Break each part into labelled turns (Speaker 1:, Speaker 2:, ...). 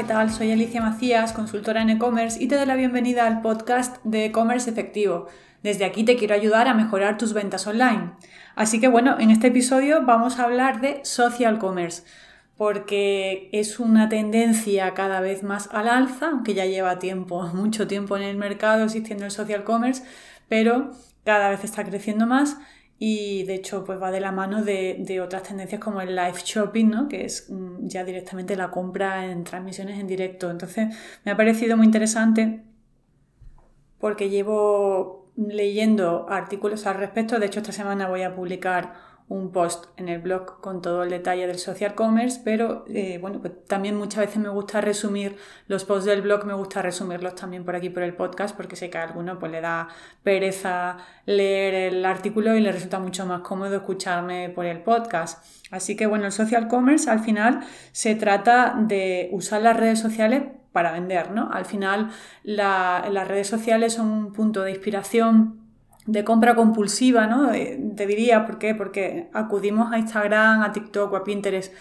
Speaker 1: ¿qué tal? Soy Alicia Macías, consultora en e-commerce y te doy la bienvenida al podcast de e-commerce efectivo. Desde aquí te quiero ayudar a mejorar tus ventas online. Así que bueno, en este episodio vamos a hablar de social commerce porque es una tendencia cada vez más al alza, aunque ya lleva tiempo, mucho tiempo en el mercado existiendo el social commerce, pero cada vez está creciendo más y de hecho pues va de la mano de, otras tendencias como el live shopping, ¿no? que es mm, ya directamente la compra en transmisiones en directo. Entonces me ha parecido muy interesante porque llevo leyendo artículos al respecto. De hecho esta semana voy a publicar un post en el blog con todo el detalle del social commerce, pero eh, bueno, pues también muchas veces me gusta resumir los posts del blog, me gusta resumirlos también por aquí por el podcast, porque sé que a alguno pues le da pereza leer el artículo y le resulta mucho más cómodo escucharme por el podcast. Así que bueno, el social commerce al final se trata de usar las redes sociales para vender, ¿no? Al final las redes sociales son un punto de inspiración de compra compulsiva, ¿no? Eh, te diría, ¿por qué? Porque acudimos a Instagram, a TikTok o a Pinterest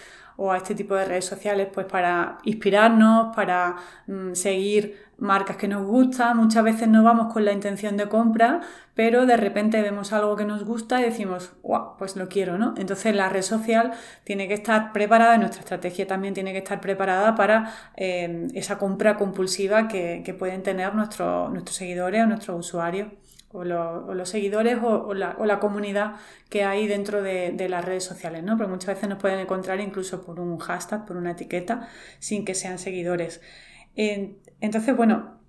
Speaker 1: o a este tipo de redes sociales pues para inspirarnos, para mm, seguir marcas que nos gustan. Muchas veces no vamos con la intención de compra, pero de repente vemos algo que nos gusta y decimos, wow, pues lo quiero, ¿no? Entonces la red social tiene que estar preparada, nuestra estrategia también tiene que estar preparada para eh, esa compra compulsiva que, pueden tener nuestros seguidores o nuestros usuarios o, los seguidores o, la, comunidad que hay dentro de, las redes sociales, ¿no? Porque muchas veces nos pueden encontrar incluso por un hashtag, por una etiqueta, sin que sean seguidores. entonces, bueno,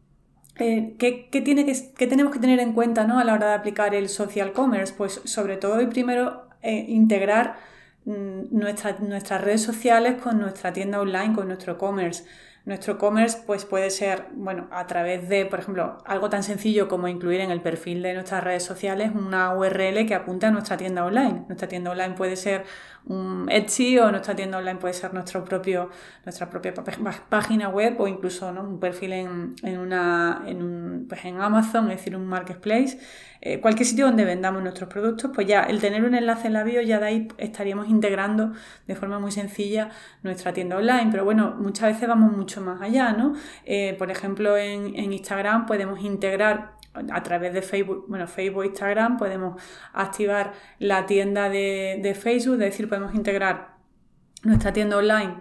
Speaker 1: eh, ¿qué, tiene que, tenemos que tener en cuenta ¿no? a la hora de aplicar el social commerce? Pues sobre todo y primero eh, integrar mm, nuestras redes sociales con nuestra tienda online, con nuestro commerce. Nuestro commerce pues, puede ser, bueno, a través de, por ejemplo, algo tan sencillo como incluir en el perfil de nuestras redes sociales una URL que apunte a nuestra tienda online. Nuestra tienda online puede ser un Etsy o nuestra tienda online puede ser nuestro propio, nuestra propia página web o incluso ¿no? un perfil en, en, una, en, un, pues en Amazon, es decir, un marketplace. Eh, cualquier sitio donde vendamos nuestros productos, pues ya el tener un enlace en la bio, ya de ahí estaríamos integrando de forma muy sencilla nuestra tienda online. Pero bueno, muchas veces vamos mucho más allá, ¿no? Eh, por ejemplo, en, Instagram podemos integrar a través de Facebook, bueno, Facebook, Instagram, podemos activar la tienda de, de Facebook, es decir, podemos integrar nuestra tienda online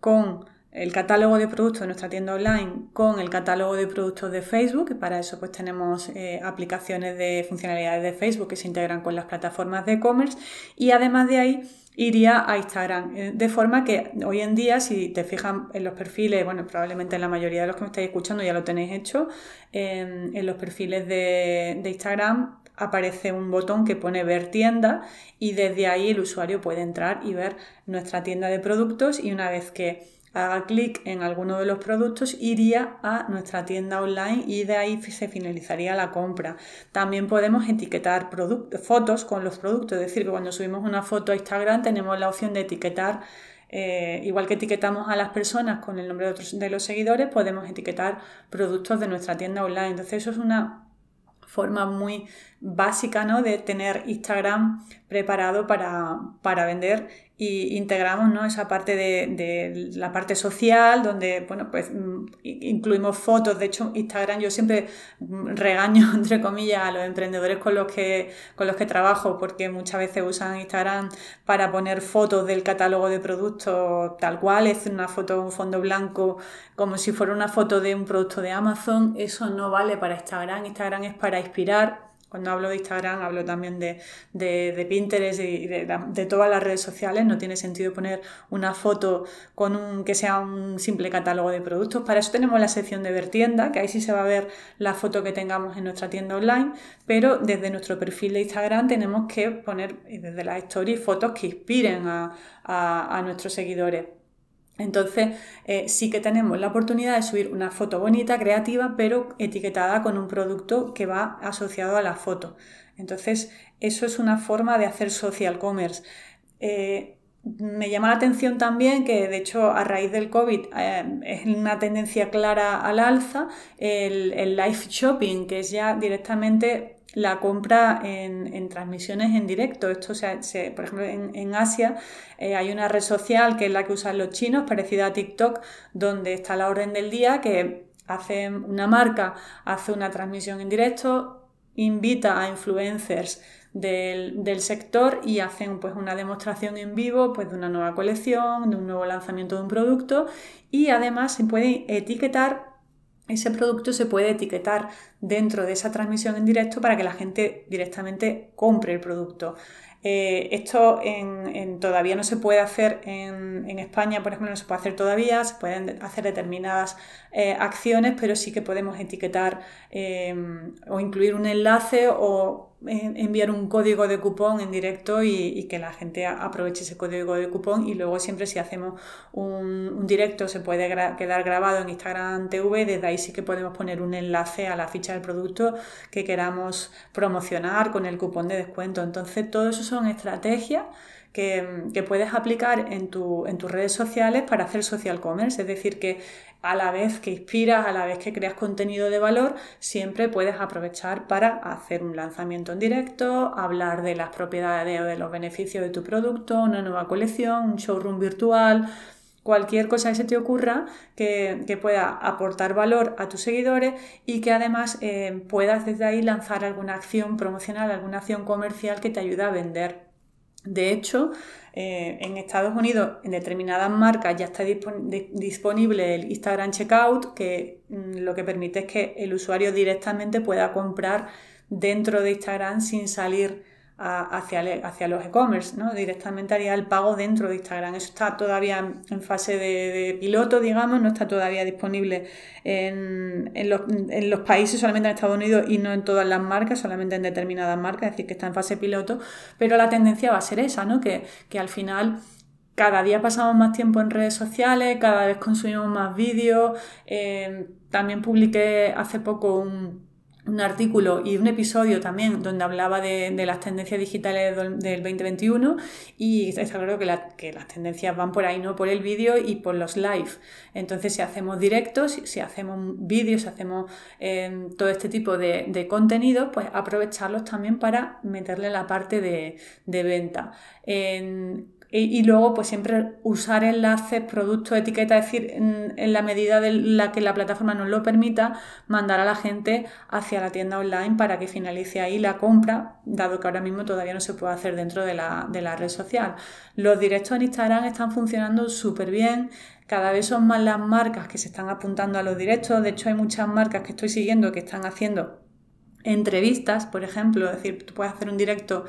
Speaker 1: con el catálogo de productos de nuestra tienda online con el catálogo de productos de Facebook, y para eso pues tenemos eh, aplicaciones de funcionalidades de Facebook que se integran con las plataformas de e-commerce y además de ahí iría a Instagram. Eh, de forma que hoy en día, si te fijan en los perfiles, bueno, probablemente en la mayoría de los que me estáis escuchando ya lo tenéis hecho, en los perfiles de, de Instagram aparece un botón que pone ver tienda y desde ahí el usuario puede entrar y ver nuestra tienda de productos y una vez que haga clic en alguno de los productos, iría a nuestra tienda online y de ahí se finalizaría la compra. También podemos etiquetar fotos con los productos, es decir, que cuando subimos una foto a Instagram tenemos la opción de etiquetar eh, igual que etiquetamos a las personas con el nombre de, otros, de los seguidores, podemos etiquetar productos de nuestra tienda online. Entonces eso es una forma muy básica ¿no? de tener Instagram preparado para, para vender y integramos ¿no? esa parte de, la parte social donde bueno pues mm, incluimos fotos de hecho Instagram yo siempre regaño entre comillas a los emprendedores con los que con los que trabajo porque muchas veces usan Instagram para poner fotos del catálogo de productos tal cual es una foto un fondo blanco como si fuera una foto de un producto de Amazon eso no vale para Instagram Instagram es para inspirar cuando hablo de Instagram hablo también de, Pinterest y de, todas las redes sociales. No tiene sentido poner una foto con un que sea un simple catálogo de productos. Para eso tenemos la sección de ver tienda, que ahí sí se va a ver la foto que tengamos en nuestra tienda online, pero desde nuestro perfil de Instagram tenemos que poner desde las stories fotos que inspiren a nuestros seguidores. Entonces eh, sí que tenemos la oportunidad de subir una foto bonita, creativa, pero etiquetada con un producto que va asociado a la foto. Entonces eso es una forma de hacer social commerce. Eh, me llama la atención también que, de hecho, a raíz del COVID eh, es una tendencia clara al alza el, el live shopping, que es ya directamente la compra en, transmisiones en directo. Esto se, por ejemplo, en, Asia eh, hay una red social que es la que usan los chinos, parecida a TikTok, donde está la orden del día que hace una marca, hace una transmisión en directo, invita a influencers del, sector y hacen pues una demostración en vivo pues, de una nueva colección, de un nuevo lanzamiento de un producto y además se puede etiquetar ese producto se puede etiquetar dentro de esa transmisión en directo para que la gente directamente compre el producto. Eh, esto todavía no se puede hacer en, España, por ejemplo, no se puede hacer todavía, se pueden hacer determinadas eh, acciones, pero sí que podemos etiquetar eh, o incluir un enlace o enviar un código de cupón en directo y, que la gente aproveche ese código de cupón y luego siempre si hacemos un, directo se puede quedar grabado en Instagram TV, desde ahí sí que podemos poner un enlace a la ficha del producto que queramos promocionar con el cupón de descuento. Entonces todo eso son estrategias que, puedes aplicar en, tu, en tus redes sociales para hacer social commerce. Es decir, que a la vez que inspiras, a la vez que creas contenido de valor, siempre puedes aprovechar para hacer un lanzamiento en directo, hablar de las propiedades o de los beneficios de tu producto, una nueva colección, un showroom virtual cualquier cosa que se te ocurra que, pueda aportar valor a tus seguidores y que además eh, puedas desde ahí lanzar alguna acción promocional, alguna acción comercial que te ayude a vender. De hecho, eh, en Estados Unidos, en determinadas marcas ya está disponible el Instagram Checkout, que mm, lo que permite es que el usuario directamente pueda comprar dentro de Instagram sin salir hacia, hacia los e-commerce, ¿no? Directamente haría el pago dentro de Instagram. Eso está todavía en fase de, piloto, digamos, no está todavía disponible en, los, países, solamente en Estados Unidos y no en todas las marcas, solamente en determinadas marcas, es decir, que está en fase piloto, pero la tendencia va a ser esa, ¿no? Que, al final cada día pasamos más tiempo en redes sociales, cada vez consumimos más vídeos. Eh, también publiqué hace poco un, un artículo y un episodio también donde hablaba de, las tendencias digitales del 2021 y está claro que, que, las tendencias van por ahí, ¿no? Por el vídeo y por los live. Entonces, si hacemos directos, si hacemos vídeos, si hacemos em, todo este tipo de, de contenido, pues aprovecharlos también para meterle la parte de, de venta. Y, luego, pues siempre usar enlaces, productos, etiquetas, es decir, en, la medida de la que la plataforma nos lo permita, mandar a la gente hacia la tienda online para que finalice ahí la compra, dado que ahora mismo todavía no se puede hacer dentro de la, de la red social. Los directos en Instagram están funcionando súper bien. Cada vez son más las marcas que se están apuntando a los directos. De hecho, hay muchas marcas que estoy siguiendo que están haciendo entrevistas, por ejemplo, es decir, tú puedes hacer un directo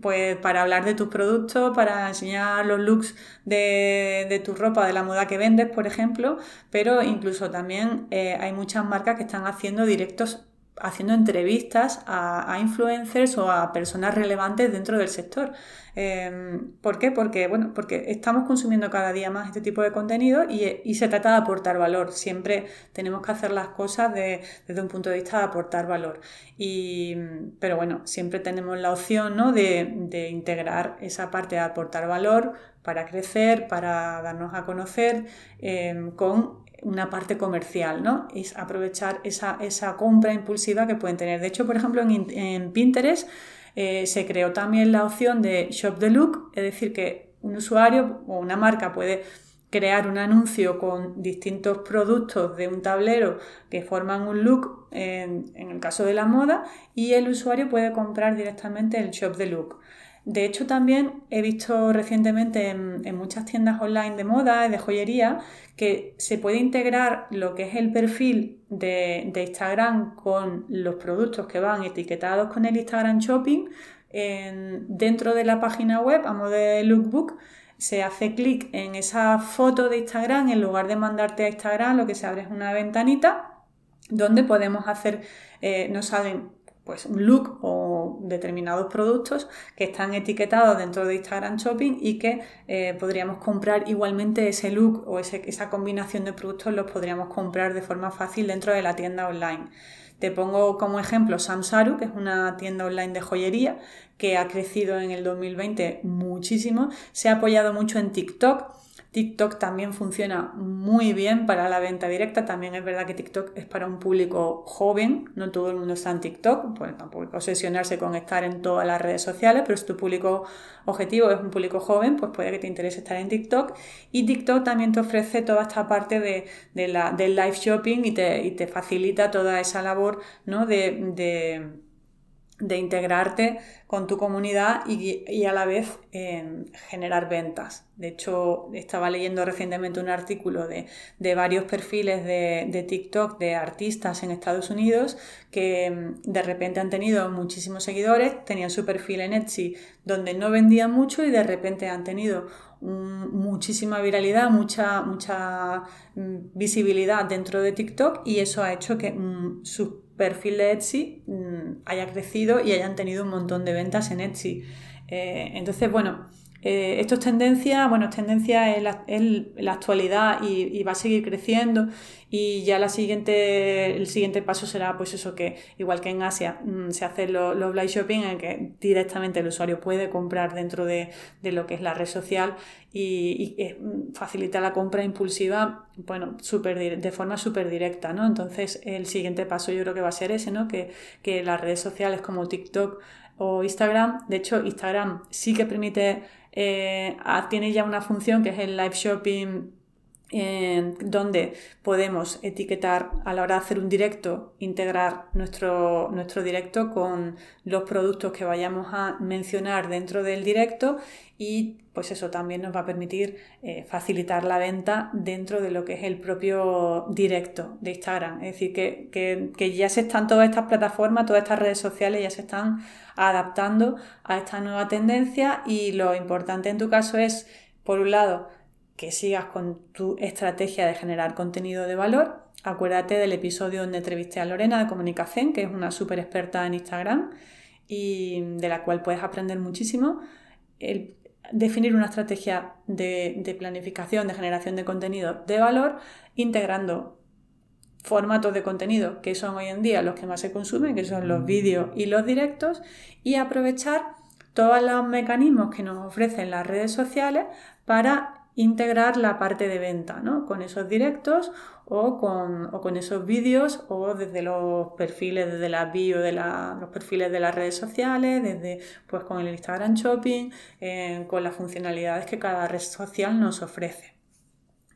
Speaker 1: pues para hablar de tus productos, para enseñar los looks de, tu ropa, de la moda que vendes, por ejemplo, pero incluso también eh, hay muchas marcas que están haciendo directos haciendo entrevistas a, influencers o a personas relevantes dentro del sector. Em, ¿Por qué? Porque, bueno, porque estamos consumiendo cada día más este tipo de contenido y, se trata de aportar valor. Siempre tenemos que hacer las cosas desde un punto de vista de aportar valor. Y, pero bueno, siempre tenemos la opción ¿no? de, integrar esa parte de aportar valor para crecer, para darnos a conocer, em, con una parte comercial, ¿no? Es aprovechar esa, compra impulsiva que pueden tener. De hecho, por ejemplo, en, Pinterest eh, se creó también la opción de Shop the Look, es decir, que un usuario o una marca puede crear un anuncio con distintos productos de un tablero que forman un look en, el caso de la moda y el usuario puede comprar directamente el Shop the Look. De hecho, también he visto recientemente en, muchas tiendas online de moda, de joyería, que se puede integrar lo que es el perfil de, Instagram con los productos que van etiquetados con el Instagram Shopping dentro de la página web a modo de lookbook. Se hace clic en esa foto de Instagram, en lugar de mandarte a Instagram, lo que se abre es una ventanita donde podemos hacer, eh, nos salen pues un look o determinados productos que están etiquetados dentro de Instagram Shopping y que eh, podríamos comprar igualmente ese look o esa combinación de productos los podríamos comprar de forma fácil dentro de la tienda online. Te pongo como ejemplo Samsaru, que es una tienda online de joyería que ha crecido en el 2020 muchísimo, se ha apoyado mucho en TikTok TikTok también funciona muy bien para la venta directa. También es verdad que TikTok es para un público joven, no todo el mundo está en TikTok, pues tampoco obsesionarse con estar en todas las redes sociales, pero si tu público objetivo es un público joven, pues puede que te interese estar en TikTok. Y TikTok también te ofrece toda esta parte de, del live shopping y te, facilita toda esa labor ¿no? de integrarte con tu comunidad y, a la vez generar ventas. De hecho, estaba leyendo recientemente un artículo de, varios perfiles de, TikTok de artistas en Estados Unidos que mm, de repente han tenido muchísimos seguidores, tenían su perfil en Etsy donde no vendían mucho y de repente han tenido muchísima viralidad, mucha, mucha mm, visibilidad dentro de TikTok y eso ha hecho que mm, su perfil de Etsy mm, haya crecido y hayan tenido un montón de ventas en Etsy. Eh, entonces, bueno, eh, esto es tendencia, bueno, es tendencia en la, actualidad y, va a seguir creciendo y ya la siguiente, el siguiente paso será pues eso que igual que en Asia mm, se hace los lo live shopping en que directamente el usuario puede comprar dentro de, lo que es la red social y, mm, facilita la compra impulsiva bueno, super, de forma súper directa, ¿no? Entonces el siguiente paso yo creo que va a ser ese, ¿no? Que, que las redes sociales como TikTok o Instagram, de hecho Instagram sí que permite eh, tiene ya una función que es el live shopping donde podemos etiquetar a la hora de hacer un directo, integrar nuestro, nuestro directo con los productos que vayamos a mencionar dentro del directo y pues eso también nos va a permitir eh, facilitar la venta dentro de lo que es el propio directo de Instagram. Es decir, que, que ya se están todas estas plataformas, todas estas redes sociales ya se están adaptando a esta nueva tendencia y lo importante en tu caso es, por un lado, que sigas con tu estrategia de generar contenido de valor. Acuérdate del episodio donde entrevisté a Lorena de Comunicación, que es una súper experta en Instagram y de la cual puedes aprender muchísimo. El definir una estrategia de, de planificación, de generación de contenido de valor, integrando formatos de contenido que son hoy en día los que más se consumen, que son los vídeos y los directos, y aprovechar todos los mecanismos que nos ofrecen las redes sociales para integrar la parte de venta, ¿no? Con esos directos o con, esos vídeos o desde los perfiles, desde la bio de los perfiles de las redes sociales, desde pues con el Instagram Shopping, eh, con las funcionalidades que cada red social nos ofrece.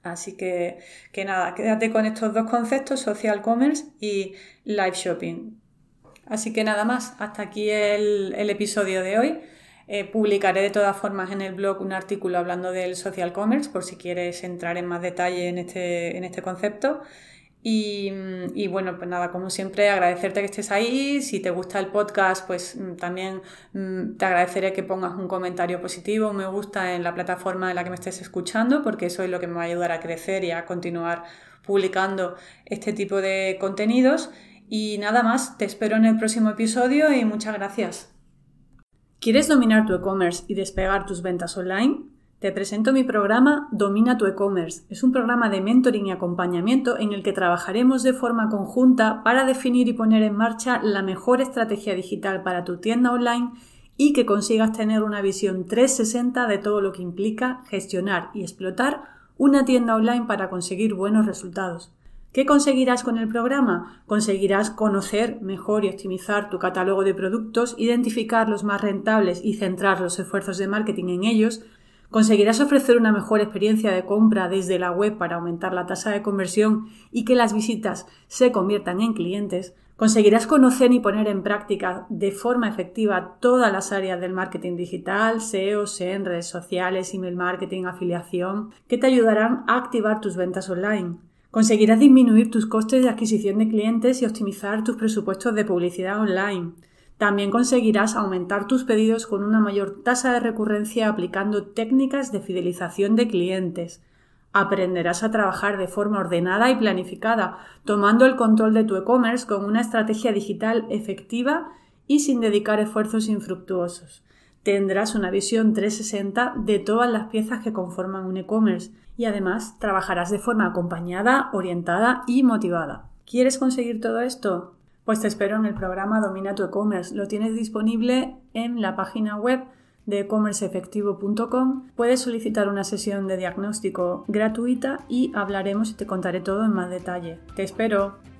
Speaker 1: Así que, que nada, quédate con estos dos conceptos, social commerce y live shopping. Así que nada más, hasta aquí el episodio de hoy. Eh, publicaré de todas formas en el blog un artículo hablando del social commerce por si quieres entrar en más detalle en este, en este concepto. Y, y, bueno, pues nada, como siempre, agradecerte que estés ahí. Si te gusta el podcast, pues mm, también mm, te agradeceré que pongas un comentario positivo, un me gusta en la plataforma en la que me estés escuchando, porque eso es lo que me va a ayudar a crecer y a continuar publicando este tipo de contenidos. Y nada más, te espero en el próximo episodio y muchas gracias. ¿Quieres dominar tu e-commerce y despegar tus ventas online? Te presento mi programa Domina tu e-commerce. Es un programa de mentoring y acompañamiento en el que trabajaremos de forma conjunta para definir y poner en marcha la mejor estrategia digital para tu tienda online y que consigas tener una visión 360 de todo lo que implica gestionar y explotar una tienda online para conseguir buenos resultados. ¿Qué conseguirás con el programa? Conseguirás conocer mejor y optimizar tu catálogo de productos, identificar los más rentables y centrar los esfuerzos de marketing en ellos. Conseguirás ofrecer una mejor experiencia de compra desde la web para aumentar la tasa de conversión y que las visitas se conviertan en clientes. Conseguirás conocer y poner en práctica de forma efectiva todas las áreas del marketing digital, SEO, SEM, redes sociales, email marketing, afiliación, que te ayudarán a activar tus ventas online. Conseguirás disminuir tus costes de adquisición de clientes y optimizar tus presupuestos de publicidad online. También conseguirás aumentar tus pedidos con una mayor tasa de recurrencia aplicando técnicas de fidelización de clientes. Aprenderás a trabajar de forma ordenada y planificada, tomando el control de tu e-commerce con una estrategia digital efectiva y sin dedicar esfuerzos infructuosos. Tendrás una visión 360 de todas las piezas que conforman un e-commerce y además trabajarás de forma acompañada, orientada y motivada. ¿Quieres conseguir todo esto? Pues te espero en el programa Domina tu e-commerce. Lo tienes disponible en la página web de ecommerceefectivo.com, puedes solicitar una sesión de diagnóstico gratuita y hablaremos y te contaré todo en más detalle. ¡Te espero!